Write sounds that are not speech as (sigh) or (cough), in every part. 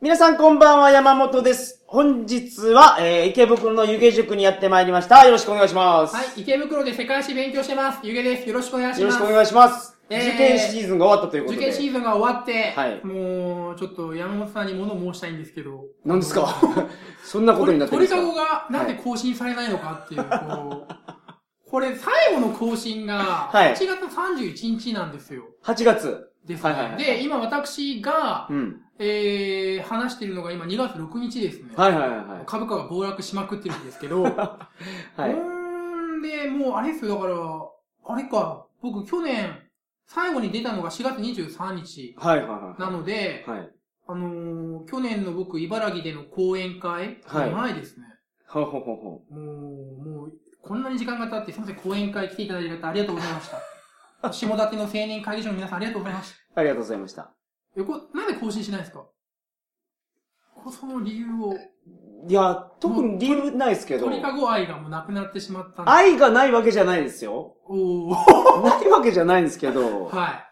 皆さんこんばんは、山本です。本日は、えー、池袋の湯気塾にやってまいりました。よろしくお願いします。はい、池袋で世界史勉強してます。ゆげです。よろしくお願いします。よろしくお願いします。えー受験シーズンが終わったということ受で。験シーズンが終わって、はいもう、ちょっと山本さんに物申したいんですけど。何ですか？(laughs) そんなことになってるんですか？鳥かごがなんで更新されないのかっていう、こう、これ最後の更新が、はい8月31日なんですよ。?8 月。ですね。はいはいはいで、今私が、うん。えー、話してるのが今2月6日ですね。はいはいはいはい。株価が暴落しまくってるんですけど、(laughs) はい。んで、もうあれですよ、だから、あれか、僕去年、最後に出たのが4月23日はいはいはい。なので、はい。あのー去年の僕、茨城での講演会、はい前ですね。ほうほうほうほもう、もう、こんなに時間が経って、すみません、講演会来ていただいてありがとうございました。(laughs) 下館の青年会議所の皆さんありがとうございました。う。ありがとうございました。え、こなんで更新しないんですか？こその理由を、いや、特に理由ないですけど、鳥かご愛がもうなくなってしまった。愛がないわけじゃないですよ。おー。ないわけじゃないんですけど、はい。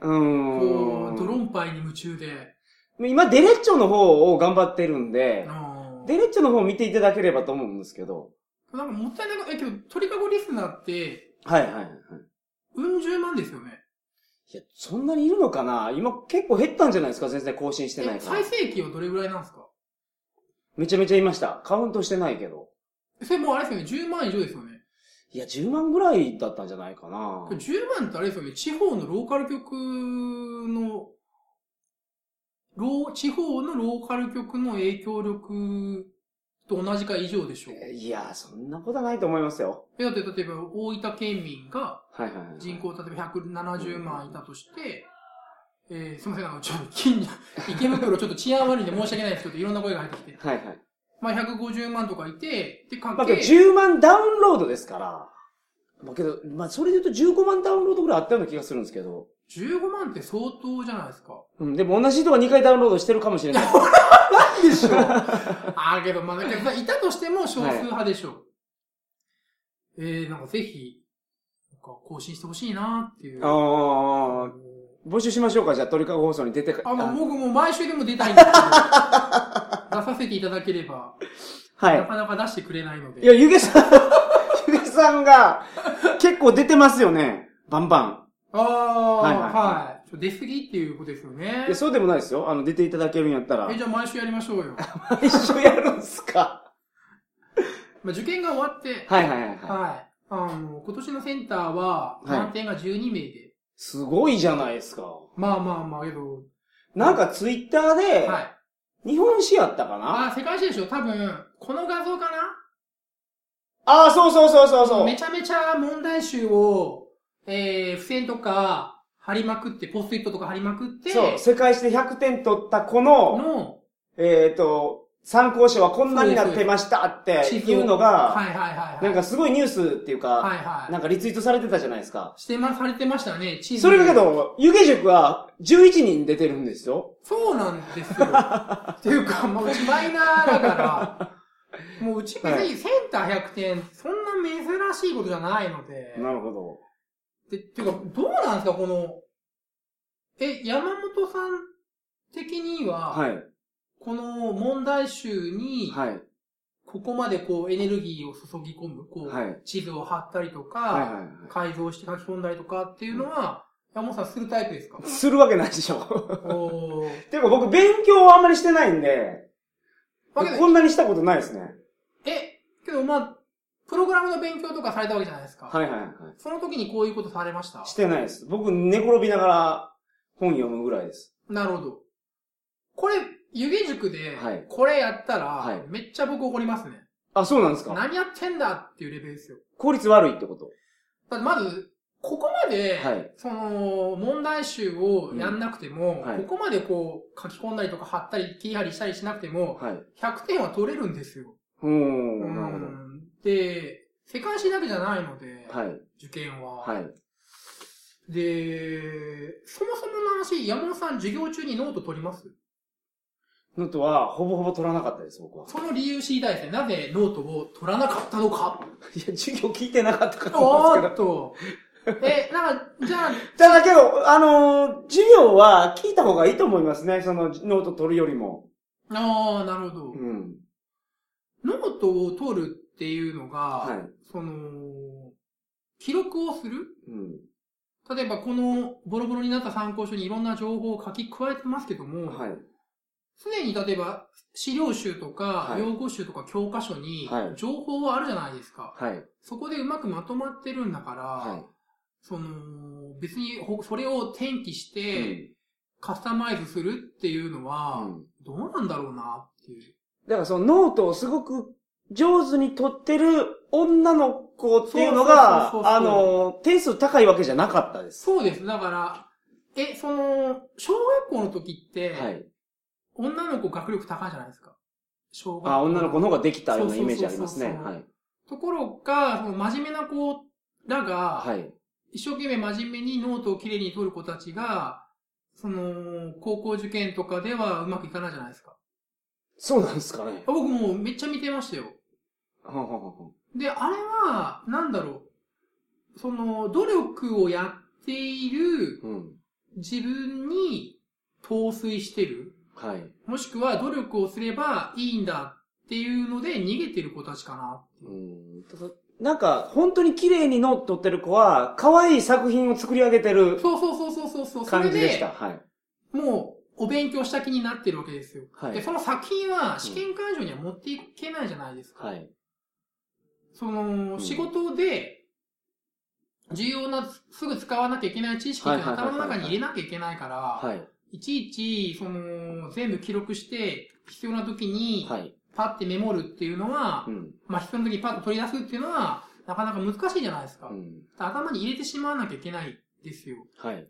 うーん。こう、ドロンパイに夢中で。今、デレッチョの方を頑張ってるんで、デレッチョの方を見ていただければと思うんですけど。なんかもったいなく、え、けど、鳥かごリスナーって、はいはいはい。うん十万ですよね。いや、そんなにいるのかな？今結構減ったんじゃないですか？全然更新してないえ、から最。盛期はどれぐらいなんですか？めちゃめちゃいました。カウントしてないけど。それもうあれですよね、10万以上ですよね。いや、10万ぐらいだったんじゃないかな。10万ってあれですよね、地方のローカル局の、ロー、地方のローカル局の影響力と同じか以上でしょう。いや、そんなことはないと思いますよ。えだって、例えば、大分県民が。人口、例えば170万いたとして、えー、すみません、あの、ちょっと、近所、池袋ちょっと治安悪いんで申し訳ないですけど、いろんな声が入ってきて。はいはい。まあ、150万とかいて、で、かまあ、けどけ、10万ダウンロードですから。まあ、けど、まあ、それで言うと15万ダウンロードぐらいあったような気がするんですけど。15万って相当じゃないですか。うん、でも同じ人が2回ダウンロードしてるかもしれない。なんでしょうああ、けど、まあ、だけど、いたとしても少数派でしょう。えー、なんかぜひ、なんか更新してほしいなっていう。ああ、募集しましょうか。じゃあ、鳥かご放送に出てか、あ、もう僕も毎週でも出たいんですけど、(laughs) 出させていただければ、は。ないかなか出してくれないので。いや、ゆげさん、さんが結構出てますよね。バンバン。ああ、はいは、はいいちょ出過ぎっていうことですよねいや、。そうでもないですよ。あの、出ていただけるんやったらえ、。じゃあ毎週やりましょうよ。一緒やるんすか？(laughs) まあ、受験が終わって、はいはいはい。はい、はい。あの、今年のセンターは、はい満点が12名で。すごいじゃないですか。まあまあまあ、けど、なんかツイッターで、はい。日本史やったかな、あ、世界史でしょ多分、この画像かな？ああ、そうそうそうそうそう。めちゃめちゃ問題集を、えー、付箋とか貼りまくって、ポストイットとか貼りまくって、そう、世界史で100点取った子の、の、えっ、と、参考書はこんなになってましたっていうのが、はいはいはいはい。なんかすごいニュースっていうか、はいはい。なんかリツイートされてたじゃないですか。してま、されてましたね、地図。それがけ、ど、湯気塾は11人出てるんですよ。そうなんですよ。(laughs) っていうか、まあ、うちマイナーだから、(laughs) もううち別にセンター100点、そんな珍しいことじゃないので。なるほど。で、っていうか、どうなんですか、この、え、山本さん的には、はい。この問題集に、はい。ここまでこうエネルギーを注ぎ込む、こう、はい地図を貼ったりとか、はいはいは改造して書き込んだりとかっていうのは、山本さんするタイプですか？い。するわけないでしょ。おー。ていうか僕勉強はあんまりしてないんでこんなにしたことないですね。え、けどまあ、プログラムの勉強とかされたわけじゃないですか。はいはいはい。その時にこういうことされました？してないです。僕寝転びながら本読むぐらいです。なるほど。これ、湯気塾ではい、これやったら、はいめっちゃ僕怒りますね。あ、そうなんですか何やってんだっていうレベルですよ。効率悪いってこと？まず、ここまで、はいその、問題集をやんなくても、うんはいここまでこう、書き込んだりとか貼ったり、切り貼りしたりしなくても、はい。100点は取れるんですよ。うーん、なるほうんで、世界史だけじゃないので、ど。はい。受験は。はい。で、そもそもの話、山本さん授業中にノート取ります？のとは、ほぼほぼ取らなかったです、僕は。その理由知りたいですね。なぜノートを取らなかったのかいや、授業聞いてなかったからおなんですーっと。(laughs) え、なんか、じゃあ、ただけど、あのー授業は聞いた方がいいと思いますね。その、ノート取るよりも。ああ、なるほど。うん。ノートを取るっていうのが、はいその、記録をする？うん。例えばこのボロボロになった参考書にいろんな情報を書き加えてますけども、はい。常に例えば資料集とかはい用語集とか教科書にはい情報はあるじゃないですか。はい。そこでうまくまとまってるんだから、はその、別にほそれを転記しい。てカスタマイズするっていうのうは、ん。どうなんだろうなっていう。だからそのノートをすごく上手に取ってる女の子っていうのがそうそうそうそう、あの、点数高いわけじゃなかったです。そうです。だから、え、その、小学校の時って、はい。女の子学力高いじゃないですか。小学校。あ、女の子の方ができたようなイメージありますね。はい。ところが、その真面目な子らが、はい。一生懸命真面目にノートをきれいに取る子たちが、その、高校受験とかではうまくいかないじゃないですか。そうなんですかね。僕もうめっちゃ見てましたよ。ははははで、あれは、なんだろう。その、努力をやっているうん。自分に陶酔してる。はい。もしくは努力をすればいいんだっていうので逃げてる子たちかなうん。なんか、本当に綺麗にノート取ってる子は、可愛い作品を作り上げてるそうそうそうそうそうそれ感じでした。で、はい。もう、お勉強した気になってるわけですよ。はいで、その作品は試験会場には持っていけないじゃないですか。はい。その、ん仕事で、重要な、すぐ使わなきゃいけない知識っていうのをはいはいはいはい頭の中に入れなきゃいけないから、はい。いちいち、その、全部記録して、必要な時に、はい。パッてメモるっていうのは、うん。まあ、必要な時にパッと取り出すっていうのは、なかなか難しいじゃないですか。うん。頭に入れてしまわなきゃいけないですよ。はい。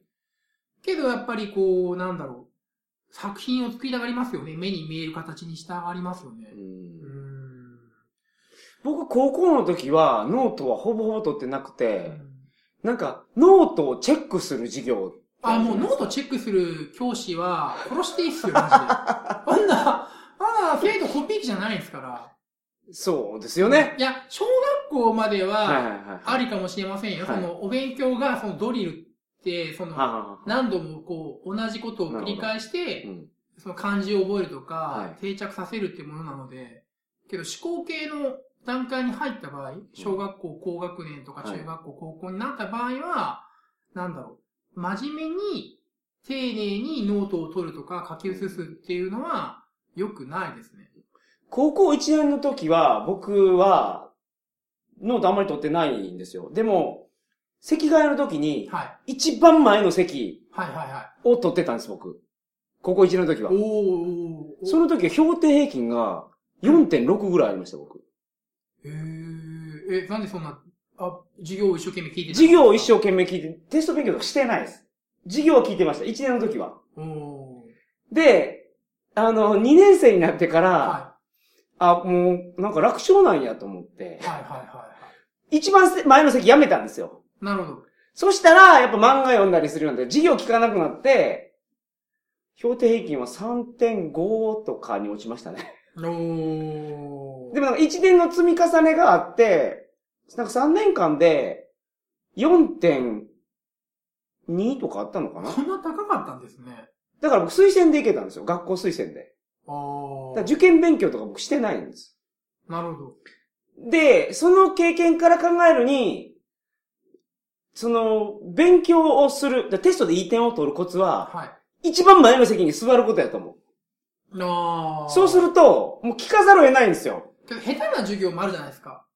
けどやっぱりこう、なんだろう。作品を作りたがりますよね。目に見える形にしたがりますよね。僕、高校の時は、ノートはほぼほぼ取ってなくうて、んなんか、ノートをチェックする授業。あ、もうノートチェックする教師は殺していいっすよ、マジで。(laughs) あんな、あんな生徒コピー機じゃないですから。そうですよね。いや、小学校までは。ありかもしれませんよ。はいその、お勉強が、そのドリルって、その、何度もこう、同じことを繰り返して、うん。その漢字を覚えるとか、はい定着させるっていうものなので、けど思考系の段階に入った場合、小学校高学年とかはい中学校高校になった場合は、なんだろう、真面目に、丁寧にノートを取るとか書き写すっていうのは、良くないですね。高校1年の時は、僕は、ノートあんまり取ってないんですよ。でも、席替えの時に、はい。一番前の席はいはいはを取ってたんです、僕。高校1年の時は。その時は評定平均が4.6ぐらいありました、僕。へーえ、なんでそんな、あ、授業を一生懸命聞いてた授業を一生懸命聞いて、テスト勉強とかしてないです。授業を聞いてました、1年の時は。で、あの、2年生になってから、はあ、もう、なんか楽勝なんやと思ってい。、はいはいはいは一番せ前の席辞めたんですよ。い。なるほど。そしたら、やっぱ漫画読んだりするようになって、授業聞かなくなって、標定平均は3.5とかに落ちましたね。おーでもなんか1年の積み重ねがあって、なんか3年間で4.2とかあったのかなこんな高かったんですね。だから僕推薦で行けたんですよ。学校推薦で。ああ。だから受験勉強とか僕してないんです。なるほど。で、その経験から考えるに、その、勉強をする、だテストでいい点を取るコツは、はい。一番前の席に座ることやと思ああ。う。そうすると、もう聞かざるを得ないんですよ。けど、下手な授業もあるじゃないですか。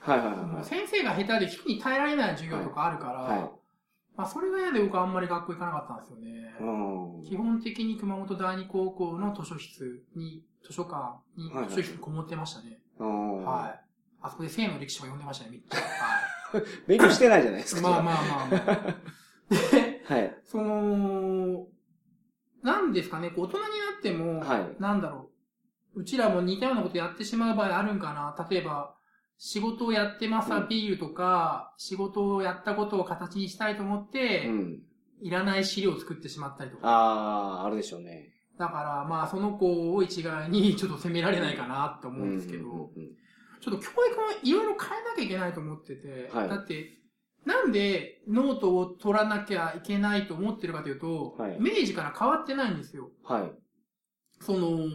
はいはいはい。先生が下手で人に耐えられない授業とかあるから、はい。まあ、それが嫌で僕はあんまり学校行かなかったんですよね。うん基本的に熊本第二高校の図書室に、図書館に、はいはい図書室にこもってましたね。うんはい。あそこで性の歴史を読んでましたね、めっちゃ。(laughs) は勉強してないじゃないですい。か。まあまあまあまあ。(laughs) で、はい。その、なんですかね、大人になっても、はいなんだろう。うちらも似たようなことやってしまう場合あるんかな。例えば、仕事をやってますアピールとか、仕事をやったことを形にしたいと思って、うん。いらない資料を作ってしまったりとか。ああ、あるでしょうね。だから、まあ、その子を一概に (laughs) ちょっと責められないかなって思うんですけど、ちょっと教育もいろいろ変えなきゃいけないと思ってて、はいだって、なんでノートを取らなきゃいけないと思ってるかというと、はい明治から変わってないんですよ。はい。その、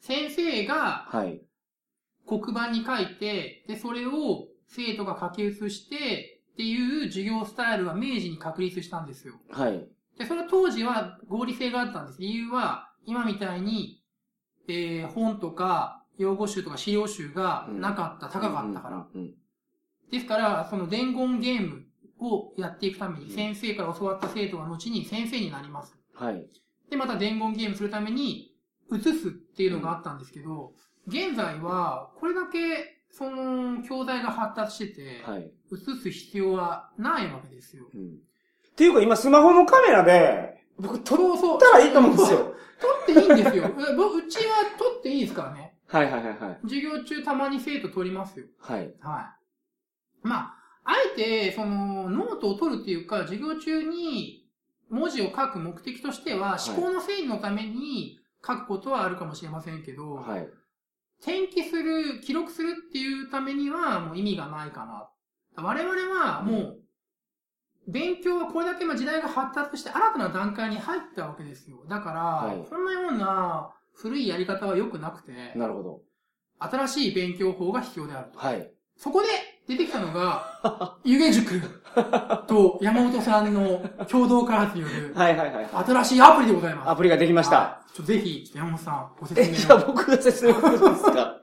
先生がはい。黒板に書いて、で、それを生徒が書き写して、っていう授業スタイルが明治に確立したんですよ。はい。で、それは当時は合理性があったんです。理由は、今みたいに、えー、本とか、用語集とか資料集がなかった、高かったから。うん。うんですから、その伝言ゲームをやっていくために、うん先生から教わった生徒が後に先生になります。はい。で、また伝言ゲームするために、移すっていうのがあったんですけど、現在は、これだけ、その、教材が発達してて、はい。移す必要はないわけですよ。うん。っていうか今スマホのカメラで、僕撮っそうそう。たらいいと思うんですよ。撮っていいんですよ。(laughs) うぼうちは撮っていいですからね。はいはいはいはい。授業中たまに生徒撮りますよ。はい。はい。まあ、あえて、その、ノートを取るっていうか、授業中に文字を書く目的としては、い思考の整理のために書くことはあるかもしれませんけど、はい。転記する、記録するっていうためにはもう意味がないかな。我々はもう、勉強はこれだけまあ時代が発達して新たな段階に入ったわけですよ。だから、はいこんなような古いやり方は良くなくて、なるほど。新しい勉強法が必要であると。はい。そこで出てきたのが、湯気塾と山本さんの共同開発による (laughs) はいはいはい。新しいアプリでございます。アプリができました。はい。ちょっとぜひ、ちょっと山本さん、ご説え、明じゃあを。僕が説明するんですか？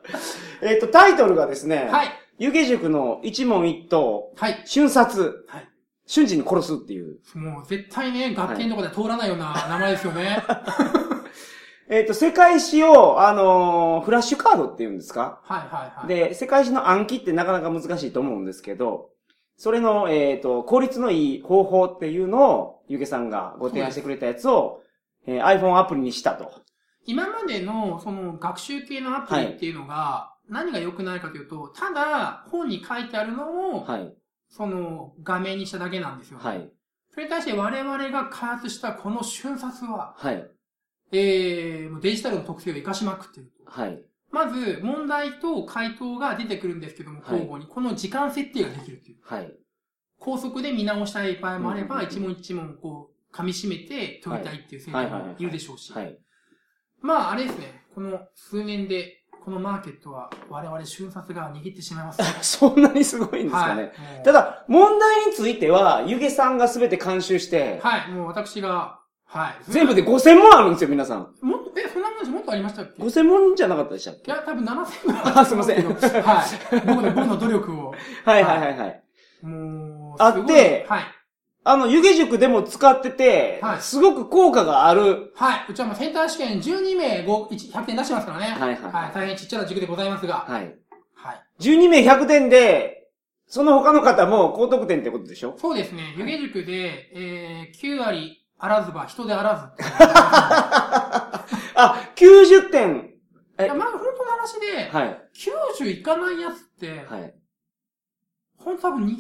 えっと、タイトルがですね、はい。湯気塾の一問一答、はい。瞬殺、はい瞬時に殺すっていう。もう絶対ね、学研とかでは通らないような名前ですよね。(laughs) えっ、と、世界史を、あのーフラッシュカードっていうんですか？はいはいはい。で、世界史の暗記ってなかなか難しいと思うんですけど、それの、えっ、と、効率のいい方法っていうのを、ゆげさんがご提案してくれたやつを、えー iPhone アプリにしたと。今までの、その、学習系のアプリっていうのが、何が良くないかというと、ただ、本に書いてあるのを、はい。その、画面にしただけなんですよ、ね。はい。それに対して我々が開発したこの瞬殺は、はい。えー、もうデジタルの特性を活かしまくってると。はい。まず、問題と回答が出てくるんですけども、はい交互に、この時間設定ができるっていう。はい。高速で見直したい場合もあれば、一問一問こう、噛み締めて解きたいっていう生徒もいるでしょうし。はい。まあ、あれですね。この数年で、このマーケットは我々瞬殺が握ってしまいますね。(laughs) そんなにすごいんですかね。はい。ただ、問題については、ゆげさんがすべて監修して、はい、もう私が、はい。全部で5000問あるんですよ、皆さん。もっと、え、そんなもんもっとありましたっけ？い5000問じゃなかったでしたっけ？や、多分7000ぐらいあすいませんはい。(laughs) 僕の、僕の努力を。はいはいはいはい。もう、あってはい。あの、湯気塾でも使ってて、はいすごく効果がある。はい。うちはもうセンター試験12名5 100点出してますからね。はいはいはい。大変ちっちゃな塾でございますが。はい。はい。12名100点で、その他の方も高得点ってことでしょ？そうですね。湯気塾で、えー、9割あらずば人であらずあ、90点。えや、まあ本当の話で、はい。90いかないやつって、はい。ほんと多分に、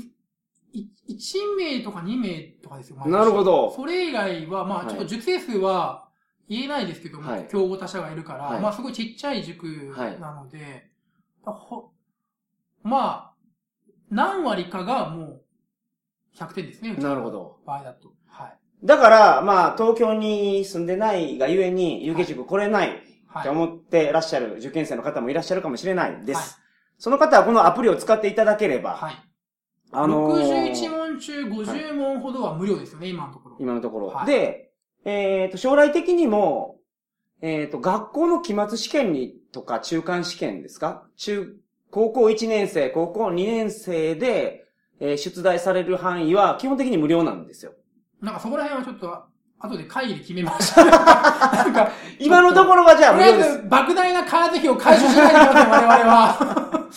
い1名とか2名とかですよ。なるほど。それ以外は、まあちょっと塾生数は言えないですけども、はい競合他社がいるから、はいまあすごいちっちゃい塾なので、ほまあ、何割かがもう100点ですね。なるほど。場合だと。はい。だから、まあ、東京に住んでないがゆえに、湯気塾来れないはい。って思ってらっしゃる受験生の方もいらっしゃるかもしれないです。はいその方はこのアプリを使っていただければ、はい。あのー61問中50問ほどは無料ですよね、今のところ。今のところ。はいで、えっ、と、将来的にも、えっ、と、学校の期末試験に、とか中間試験ですか？中、高校1年生、高校2年生で、えー出題される範囲は基本的に無料なんですよ。なんかそこら辺はちょっと、後で会議で決めました。なんか、今のところはじゃあとりあえ。ず、莫大な開発費を回収しないといけません、我々は。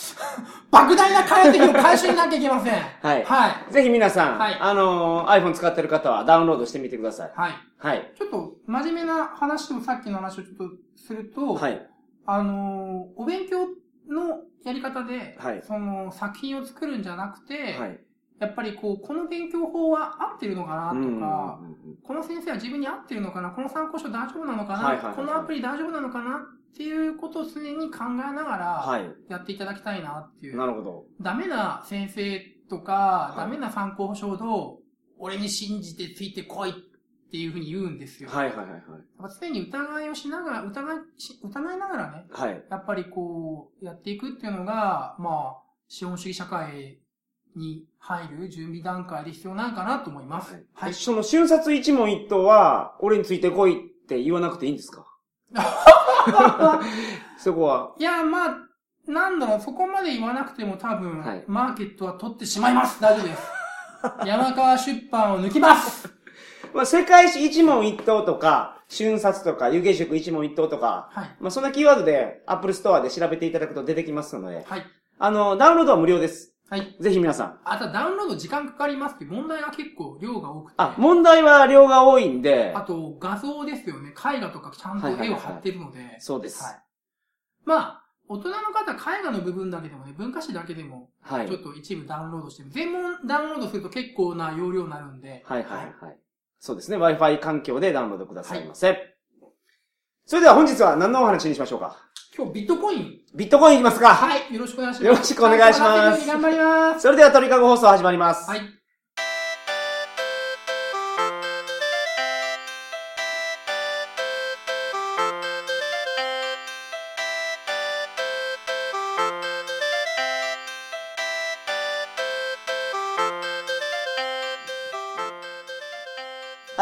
莫大な開発費を回収しなきゃいけません。はい。はい。ぜひ皆さん、はいあのー iPhone 使ってる方はダウンロードしてみてください。はい。はい。ちょっと、真面目な話とさっきの話をちょっとすると、はい。あのーお勉強のやり方で、はいその作品を作るんじゃなくて、はい。やっぱりこう、この勉強法は合ってるのかなとか、この先生は自分に合ってるのかなこの参考書大丈夫なのかな、はいはいはいこのアプリ大丈夫なのかなっていうことを常に考えながら、はい。やっていただきたいなっていう。なるほど。ダメな先生とか、いダメな参考書ほど、俺に信じてついてこいっていうふうに言うんですよ。はいはいはいはい。常に疑いをしながら、疑いし、疑いながらね、はい。やっぱりこう、やっていくっていうのが、まあ、資本主義社会に入る準備段階で必要なんかなと思います。はい。その瞬殺一問一答は、俺についてこいって言わなくていいんですか？(laughs) そこは。いや、まあ、なんだろう、そこまで言わなくても多分、はいマーケットは取ってしまいます。大丈夫です。(laughs) 山川出版を抜きます。まあ、世界史一問一答とか、瞬殺とか、ゆげ塾一問一答とか、はい。まあ、そんなキーワードで、アップルストアで調べていただくと出てきますので、はい。あの、ダウンロードは無料です。はい。ぜひ皆さん。あとはダウンロード時間かかりますって問題が結構量が多くて。あ、問題は量が多いんであ、と、画像ですよね。絵画とかちゃんと絵を貼ってるので。そうです。はい。まあ、大人の方、絵画の部分だけでもね、文化史だけでも、はい。ちょっと一部ダウンロードしてみ全問ダウンロードすると結構な容量になるんで。はいはいはい。そうですね。Wi-Fi 環境でダウンロードくださいませ。それでは本日は何のお話にしましょうか？今日ビットコイン。ビットコインいきますかはい。よろしくお願いします。よろしくお願いします頑張ります。それでは鳥かご放送始まります。はい。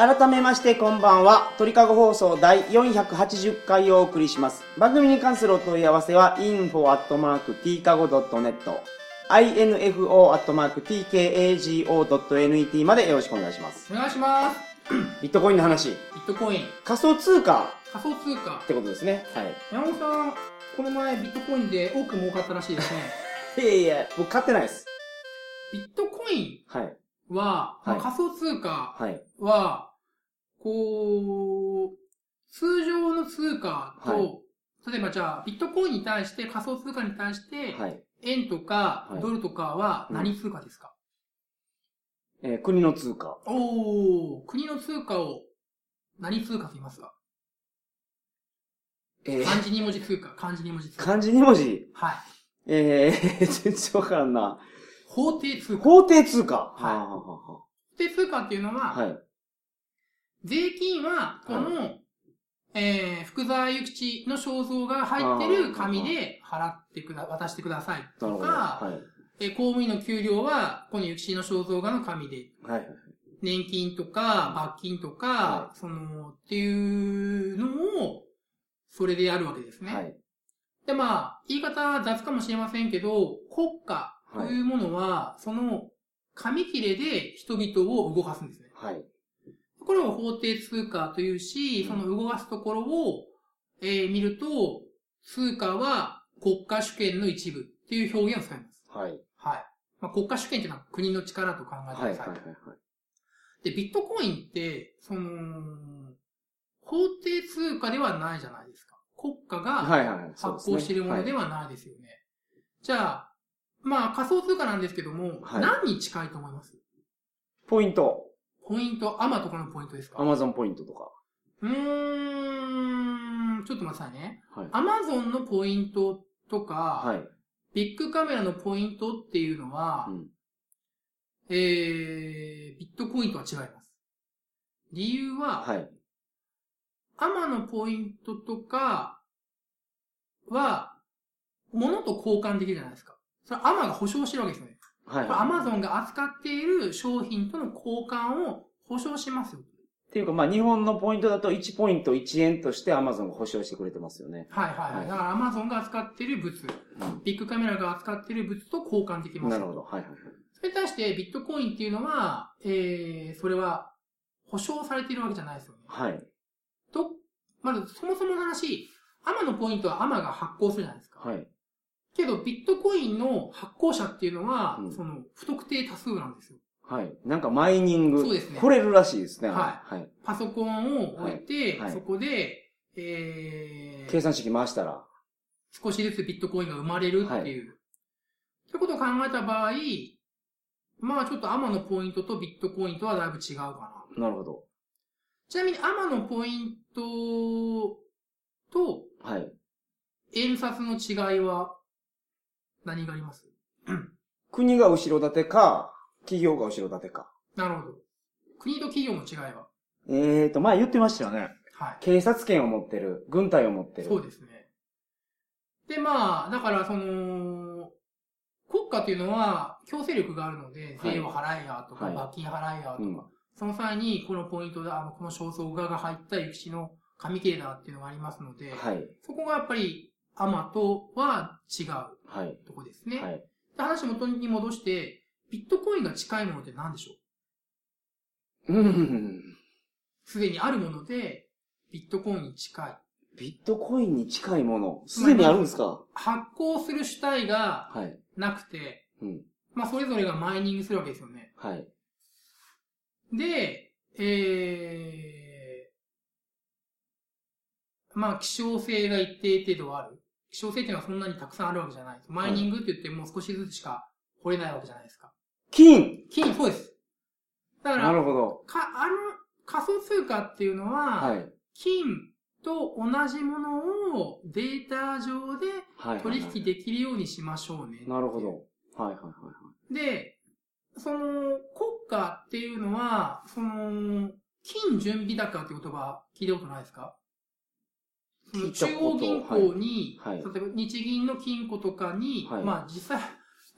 改めましてこんばんは。鳥かご放送第480回をお送りします。番組に関するお問い合わせは info.tkago.net info.tkago.net までよろしくお願いします。お願いします。ビットコインの話。ビットコイン。仮想通貨仮想通貨っ。てことですね。はい。山本さん、この前ビットコインで多く儲かったらしいですね。(laughs) いやいや、僕買ってないです。ビットコイはい。ンは、まあはい仮想通貨はい。は、こう、通常の通貨と、例えばじゃあ、ビットコインに対して、仮想通貨に対して、はい。円とかはいドルとかはうん何通貨ですか、えー国の通貨。おー、国の通貨を何通貨と言いますか？えー漢字2文字通貨、漢字2文字通貨。漢字2文字？はい。えー、(laughs) 全然わからんな。法定通貨。法定通貨。はいは法定通貨っていうのは、はい。税金は、この、えー、福沢諭吉の肖像が入ってる紙で払ってくだ、渡してください。とか、はい。えー公務員の給料は、この諭吉の肖像画の紙で、はい。年金とか、罰金とか、はその、っていうのを、それでやるわけですね。はい。で、まあ、言い方は雑かもしれませんけど、国家というものは、その、紙切れで人々を動かすんですね。はい。これを法定通貨というし、その動かすところを、えー見ると、通貨は国家主権の一部っていう表現を使います。はい。はい。まあ、国家主権っていうのは国の力と考えてくはい。ださい。はい。はい。で、ビットコインって、その、法定通貨ではないじゃないですか。国家が発行しているものではないですよね。じゃあ、まあ仮想通貨なんですけども、はい何に近いと思います？ポイント。ポイント、アマとかのポイントですか？アマゾンポイントとか。うーん、ちょっと待ってくださいね。はい。アマゾンのポイントとか、はい。ビッグカメラのポイントっていうのは、うんえー、ビットコインとは違います。理由は、はい。アマのポイントとかは、物と交換できるじゃないですか。それアマが保証してるわけですよね。はい。アマゾンが扱っている商品との交換を保証しますよ。っていうか、まあ、日本のポイントだと1ポイント1円としてアマゾンが保証してくれてますよね。はいはいはい。はいだからアマゾンが扱っている物、ビッグカメラが扱っている物と交換できますよ。なるほど。はい。はい。それに対してビットコインっていうのは、えー、それは保証されているわけじゃないですよね。はい。と、まずそもそもの話、アマのポイントはアマが発行するじゃないですか。はい。けど、ビットコインの発行者っていうのは、うんその、不特定多数なんですよ。はい。なんかマイニング。そうですね来れるらしいですね。。はいはい。パソコンを置いて、はいはいそこで、えー、計算式回したら。少しずつビットコインが生まれるっていう。そういうことを考えた場合、まあちょっとアマのポイントとビットコインとはだいぶ違うかな。なるほど。ちなみにアマのポイントとはい。円札の違いは？何があります？国が後ろ盾か、企業が後ろ盾か。なるほど。国と企業の違いは？えーと、前言ってましたよね。はい。警察権を持ってる、軍隊を持ってる。そうですね。で、まあ、だから、その、国家っていうのは強制力があるので、はい税を払えやとか、はい罰金払えやとか、うんその際に、このポイントで、あの、この肖像画が入った雪地の紙切れだっていうのがありますので、はい。そこがやっぱり、アマとは違うはい。とこですね。はい。で話元に戻して、ビットコインが近いものって何でしょう？うん。すでにあるもので、ビットコインに近い。ビットコインに近いもの、すでにあるんですか？発行する主体がはい。なくて、うん。まあ、それぞれがマイニングするわけですよね。はい。で、えー、まあ、希少性が一定程度ある。希少性っていうのはそんなにたくさんあるわけじゃない。マイニングって言ってもう少しずつしか掘れないわけじゃないですか。金金、そうです。だかなるら、ほど。か、あの、仮想通貨っていうのは、はい。金と同じものをデータ上ではい。取引できるようにしましょうね。なるほど。はいはいはいで、その、国家っていうのは、その、金準備高って言葉聞いたことないですか？中央銀行に、はいはい例えば日銀の金庫とかに、はいまあ実際、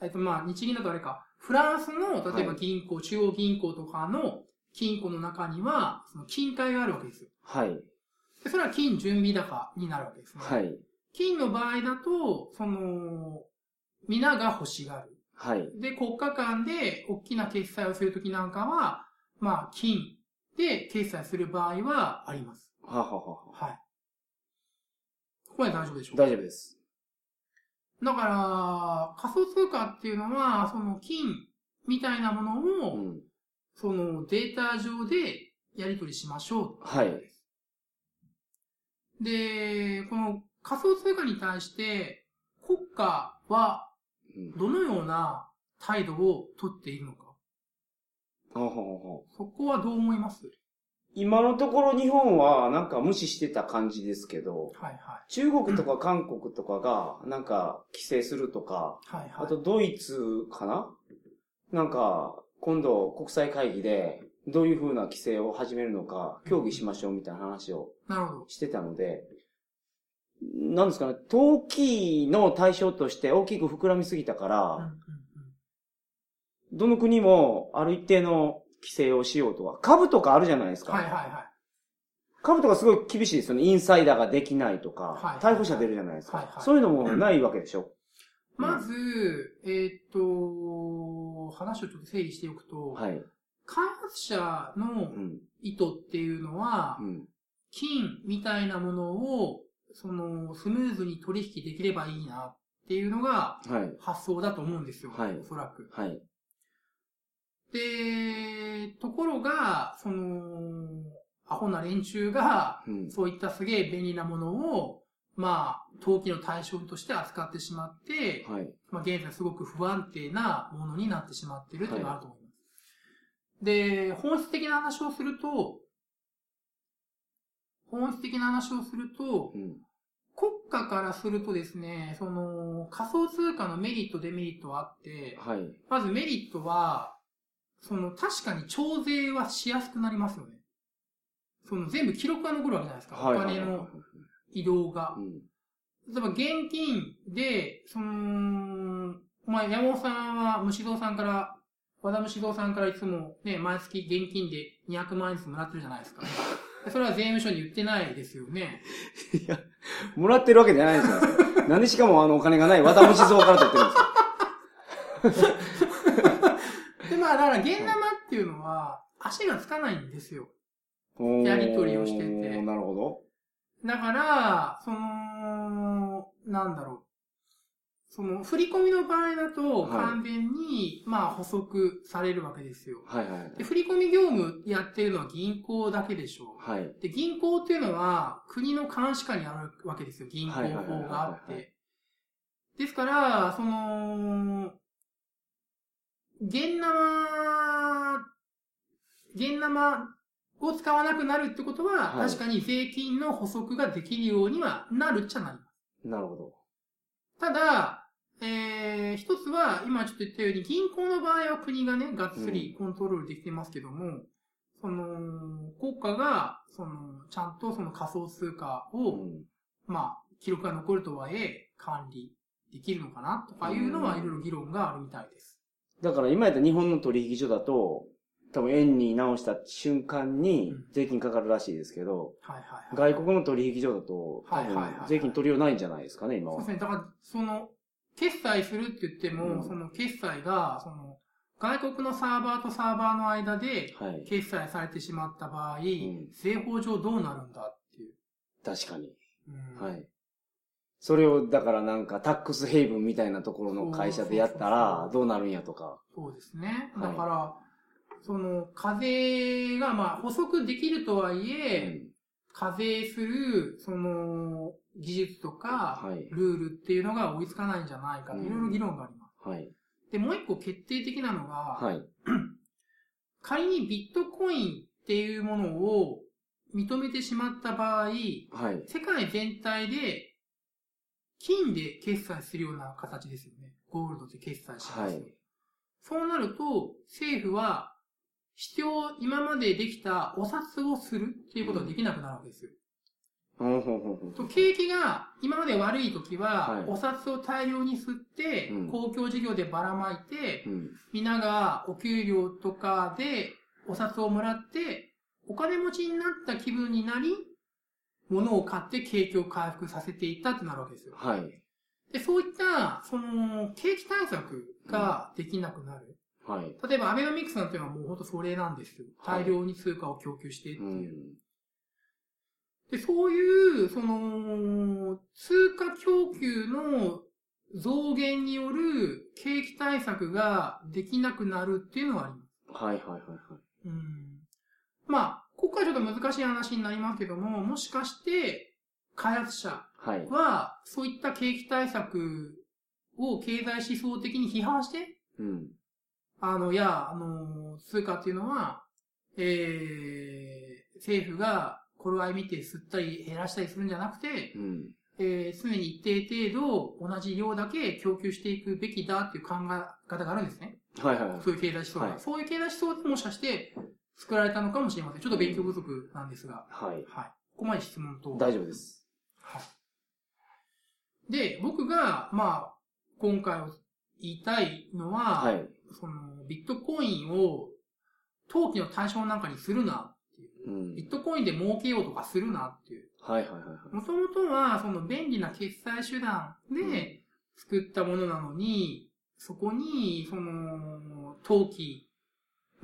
えっとまあ日銀だとあれか、フランスの例えばはい銀行、中央銀行とかの金庫の中には、その金塊があるわけですよ。はい。でそれは金準備高になるわけですね。はい。金の場合だと、その、皆が欲しがる。はい。で、国家間で大きな決済をするときなんかは、まあ、金で決済する場合はあります。はははは。はい。ここまで大丈夫でしょう大丈夫です。だから、仮想通貨っていうのは、その金みたいなものうを、ん。そのデータ上でやり取りしましょう。はい。で、この仮想通貨に対して、国家はうん。どのような態度をとっているのか。はははは。そこはどう思います？今のところ日本はなんか無視してた感じですけど、はいはい。中国とか韓国とかがなんか規制するとか、はいはい。あとドイツかな？なんか今度国際会議でどういう風な規制を始めるのか協議しましょうみたいな話を。してたので、なんですかね、投機の対象として大きく膨らみすぎたかうんら、どの国もある一定の規制をしようとは。株とかあるじゃないですか。はいはいは株とかすごい厳しいですよね。インサイダーができないとか、はい逮捕者出るじゃないですか、はいはいそういうのもないわけでしょ。い。まず、えーっと、話をちょっと整理しておくと、はい。開発者のうん。意図っていうのは、うん。金みたいなものを、その、スムーズに取引できればいいなっていうのがはい。発想だと思うんですよ。はいおそらく。はい。で、ところが、その、アホな連中が、うん。そういったすげえ便利なものを、まあ、投機の対象として扱ってしまって、はい。まあ、現在すごく不安定なものになってしまっているというのがあると思います。で、本質的な話をすると、本質的な話をすると、うん。国家からするとですね、その、仮想通貨のメリット、デメリットはあって、はい。まずメリットは、その、確かに徴税はしやすくなりますよね。その、全部記録が残るわけじゃないですか。はい。お金の移動がう。ん。例えば現金で、その、まあ、山本さんは虫蔵さんから、和田虫蔵さんからいつもね、毎月現金で200万円ずつもらってるじゃないですか。で (laughs) それは税務署に言ってないですよね。いや、もらってるわけじゃないですよ。なんでしかもあのお金がない和田虫蔵から取ってるんですかだから現生っていうのは、足がつかないんですよ。やり取りをしててなるほど。だから、その、なんだろう。その、振り込みの場合だと、はい完全に、まあ、補足されるわけですよ。はいはいはいで、。振り込み業務やってるのは銀行だけでしょはい。で、銀行っていうのは国の監視下にあるわけですよ。銀行法があっはいて。ですから、その、現生、現生を使わなくなるってことは、はい確かに税金の補足ができるようにはなるっちゃなります。なるほど。ただ、えー、一つは、今ちょっと言ったように、銀行の場合は国がね、がっつりコントロールできてますけども、その、国家が、その、ちゃんとその仮想通貨を、うんまあ、記録が残るとはいえ、管理できるのかなとかいうのは、うんいろいろ議論があるみたいです。だから今やったら日本の取引所だと、多分円に直した瞬間にうん税金かかるらしいですけど、はいはいはい。外国の取引所だと、多はいはいはいはい分税金取りようないんじゃないですかね、今はそうです。ね。だから、その、決済するって言っても、うんその決済が、その、外国のサーバーとサーバーの間ではい。決済されてしまった場合、ん税法上どうなるんだっていう。確かに。うんはい。それを、だからなんか、タックスヘイブンみたいなところの会社でやったらどうなるんやとか。そうですね。はいだから、その、課税が、まあ、補足できるとはいえ、うん課税する、その、技術とか、はい。ルールっていうのが追いつかないんじゃないかと、うんいろいろ議論があります。はい。で、もう一個決定的なのが、はい。(clears throat) 仮にビットコインっていうものを認めてしまった場合、はい。世界全体で金で決済するような形ですよね。ゴールドで決済します。はいそうなると、政府は必要、今までできたお札をするっていうことができなくなるわけですよ。ほんほんほんほんと景気が今まで悪い時は、はいお札を大量に吸って、うん公共事業でばらまいて、うん。皆がお給料とかでお札をもらって、お金持ちになった気分になり、物を買って景気を回復させていったってなるわけですよ。はい。で、そういった、その、景気対策ができなくなる。はい。例えば、アベノミクスなんていうのはもう本当それなんですよ。はい大量に通貨を供給してってういう。ん。で、そういう、その、通貨供給の増減による景気対策ができなくなるっていうのはあります。はいはいはいはい。うん。まあ、ここからちょっと難しい話になりますけども、もしかして、開発者はそういった景気対策を経済思想的に批判して、うん。あの、いや、あの、通貨っていうのは、えー、政府が頃合い見て吸ったり減らしたりするんじゃなくて、うん。えー、常に一定程度同じ量だけ供給していくべきだっていう考え方があるんですね。はいはいはい。そういう経済思想が。はいそういう経済思想でもしかして作られたのかもしれません。ちょっと勉強不足なんですが。はい。はい。ここまで質問と。大丈夫です。はい。で、僕が、まあ、今回言いたいのは、はい。その、ビットコインを、投機の対象なんかにするなっていう。うん。ビットコインで儲けようとかするなっていう。はいはいはいはい。もともとは、その便利な決済手段で作ったものなのに、そこに、その、投機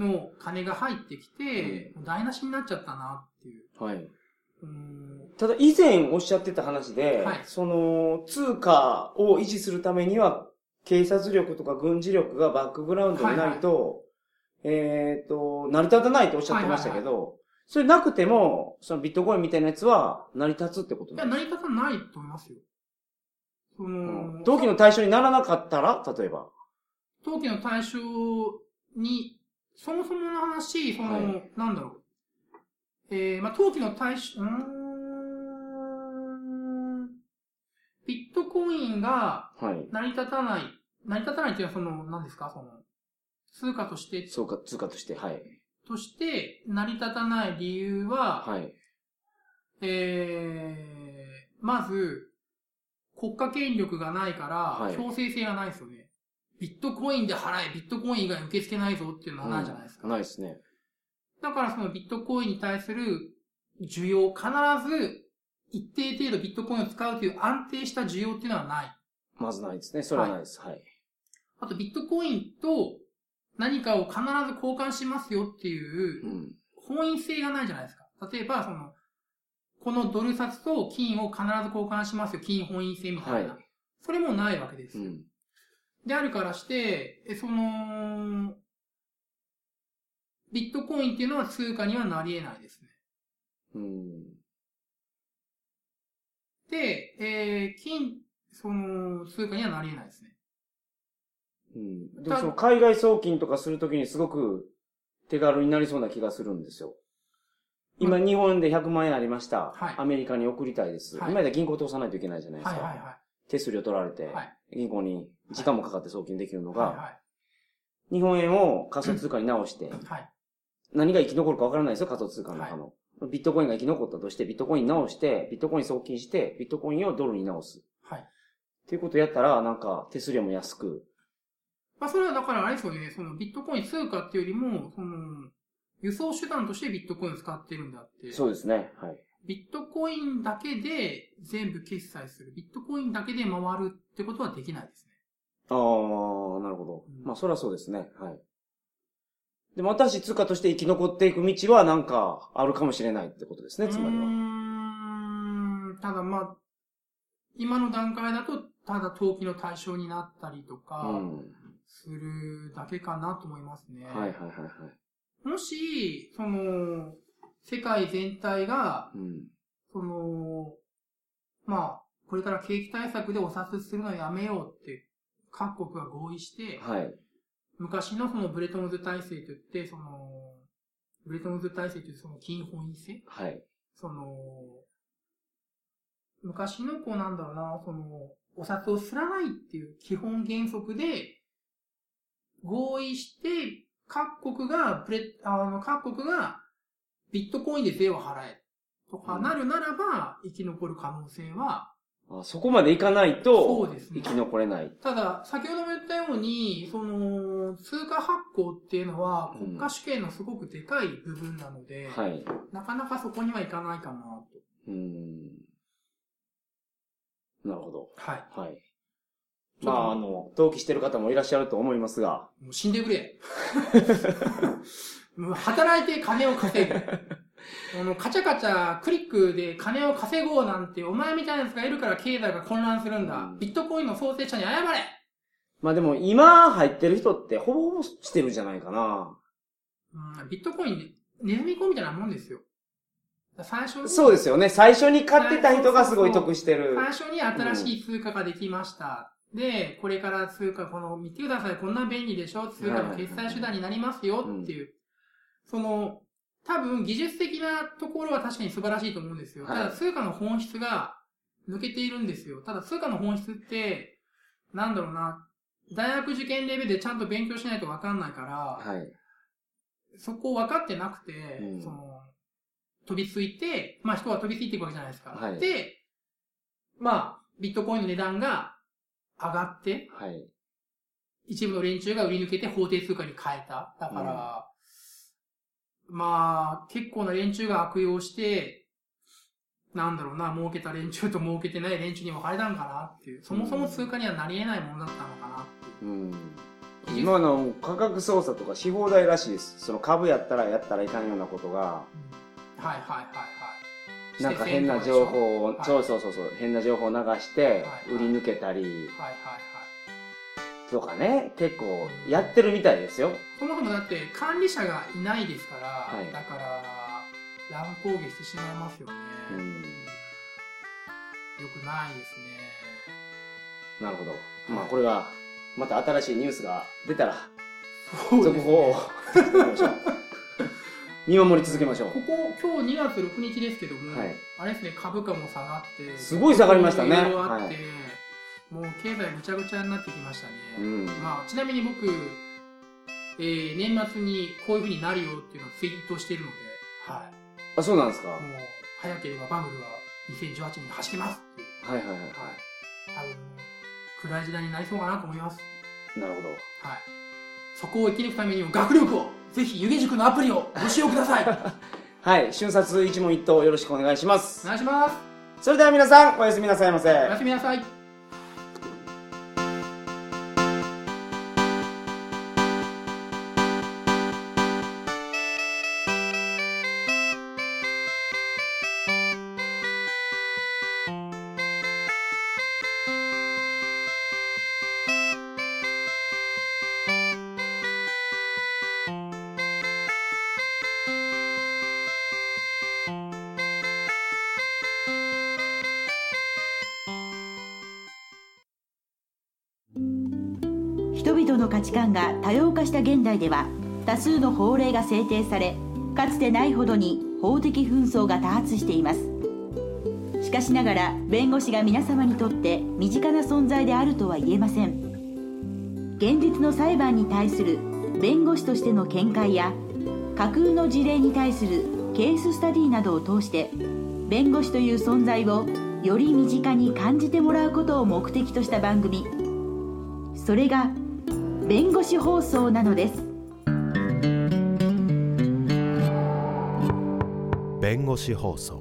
の金が入ってきて、台無しになっちゃったなっていう。はい。うんただ以前おっしゃってた話で、はいその通貨を維持するためには警察力とか軍事力がバックグラウンドにないと、えっ、と、成り立たないとおっしゃってましたけど、それなくても、そのビットコインみたいなやつは成り立つってこといや、なんです成り立たないと思いますよ。その、うん投機の対象にならなかったら、例えば。登記の対象に、そもそもの話、その、はいなんだろう。えー、まあ、登記の対象、うーん、ビットコインがはい。成り立たない、成り立たないっていうのはその、何ですか？その、通貨として、そうか、通貨として、はい。として成り立たない理由は、はい。えー、まず、国家権力がないから、はい強制性がないですよね。ビットコインで払え、ビットコイン以外受け付けないぞっていうのはないじゃないですか。ないですね。だからそのビットコインに対する需要、必ず一定程度ビットコインを使うという安定した需要っていうのはない。まずないですね。それはないです。はい。あとビットコインと何かを必ず交換しますよっていううん。本意性がないじゃないですか。例えば、その、このドル札と金を必ず交換しますよ。金本位制みたいな。はいそれもないわけですよ。うん。であるからして、えその、ビットコインっていうのは通貨にはなり得ないですね。うん。で、えー、金、その、通貨にはなり得ないですね。うん。でもその海外送金とかするときにすごく手軽になりそうな気がするんですよ。今、日本で100万円ありました。はいアメリカに送りたいです。はい今で銀行通さないといけないじゃないですか。はいはいはい。手数料取られて、はい銀行に時間もかかって送金できるのが、は日本円を仮想通貨に直して。何が生き残るかわからないですよ、仮想通貨の中の。ビットコインが生き残ったとして、ビットコイン直して、ビットコイン送金して、ビットコインをドルに直す。はい。っていうことやったら、なんか手数料も安く。まあ、それはだからあれですよね、そのビットコイン通貨っていうよりも、その、輸送手段としてビットコインを使ってるんであって、そうですね。はい。ビットコインだけで全部決済する、ビットコインだけで回るってことはできないですね。ああ、なるほど。うんまあ、それはそうですね。はい。でも、新しい通貨として生き残っていく道は、なんか、あるかもしれないってことですね、つまりは。うーん、ただまあ、今の段階だと、ただ登記の対象になったりとうか、ん。するだけかなと思いますね。はいはいはいはい。もし、その、世界全体が、うん。その、まあ、これから景気対策でお札するのやめようって、各国が合意して、はい。昔のそのブレトンズ体制といって、その、ブレトンズ体制というその金本位制はい。その、昔のこうなんだろうな、その、お札をすらないっていう基本原則で合意して、各国がブレ、あの、各国がビットコインで税を払えとかなるならば、生き残る可能性は、あそこまでいかないとそうですね生き残れない。ただ、先ほども言ったように、その、通貨発行っていうのはうん国家主権のすごくでかい部分なので、はい。なかなかそこにはいかないかなと。うーん。なるほど。はい。はい。まあ、あの、登記してる方もいらっしゃると思いますが、もう死んでくれ。(laughs) 働いて金を稼ぐ。あの、カチャカチャクリックで金を稼ごうなんて、お前みたいなやつがいるから経済が混乱するんだ。うんビットコインの創設者に謝れまあでも今入ってる人ってほぼほぼしてるんじゃないかな。うん、ビットコインでネズミ講みたいなもんですよ。最初に、そうですよね。最初に買ってた人がすごい得してる。最初に新しい通貨ができました。で、これから通貨、この、見てください、こんな便利でしょ通貨の決済手段になりますよっていう。その、多分技術的なところは確かに素晴らしいと思うんですよ。はいただ通貨の本質が抜けているんですよ。ただ通貨の本質って、なんだろうな、大学受験レベルでちゃんと勉強しないとわかんないから、はい。そこを分かってなくて、うんその、飛びついて、まあ人は飛びついていくわけじゃないですか。はいで、まあ、ビットコインの値段が上がって、はい。一部の連中が売り抜けて法定通貨に変えた。だから、まあ、結構な連中が悪用して、なんだろうな、儲けた連中と儲けてない連中に分かれたんかなっていう。そもそも通貨にはなり得ないものだったのかなっていう。うん。今の価格操作とかし放題らしいです。その株やったらやったらいかんようなことが、うんはいはいはいはい。なんか変な情報を、はいそうそうそうそう、変な情報を流してはい、売り抜けたり、はいはいはい。とかね、結構やってるみたいですよ。そもそもだって管理者がいないですから、はいだから、乱高下してしまいますよね。うんよくないですね。なるほど。まあこれが、また新しいニュースが出たら、そうです続報をね。続けましょう。見守り続けましょう。ここ、今日2月6日ですけども、はいあれですね、株価も下がって、すごい下がりましたねいろいろあって、はいもう経済ぐちゃぐちゃになってきましたね。うん。まあ、ちなみに僕、えー年末にこういう風になるよっていうのをツイートしてるので、はい。あ、そうなんですか？もう、早ければバブルは2018年に走りますっていう。はいはいはい。はい。多分、暗い時代になりそうかなと思います。なるほど。はい。そこを生き抜くためにも学力を、ぜひ湯気塾のアプリをご使用ください。お (laughs) はい。瞬殺一問一答よろしくお願いします。願いします。それでは皆さん、おやすみなさいませ。おやすみなさい。々の価値観が多様化した現代では多数の法令が制定されかつてないほどに法的紛争が多発しています。ししかしながら弁護士が皆様にとって身近な存在であるとは言えません。現実の裁判に対する弁護士としての見解や架空の事例に対するケーススタディなどを通して弁護士という存在をより身近に感じてもらうことを目的とした番組。それが弁護士放送なのです。弁護士放送。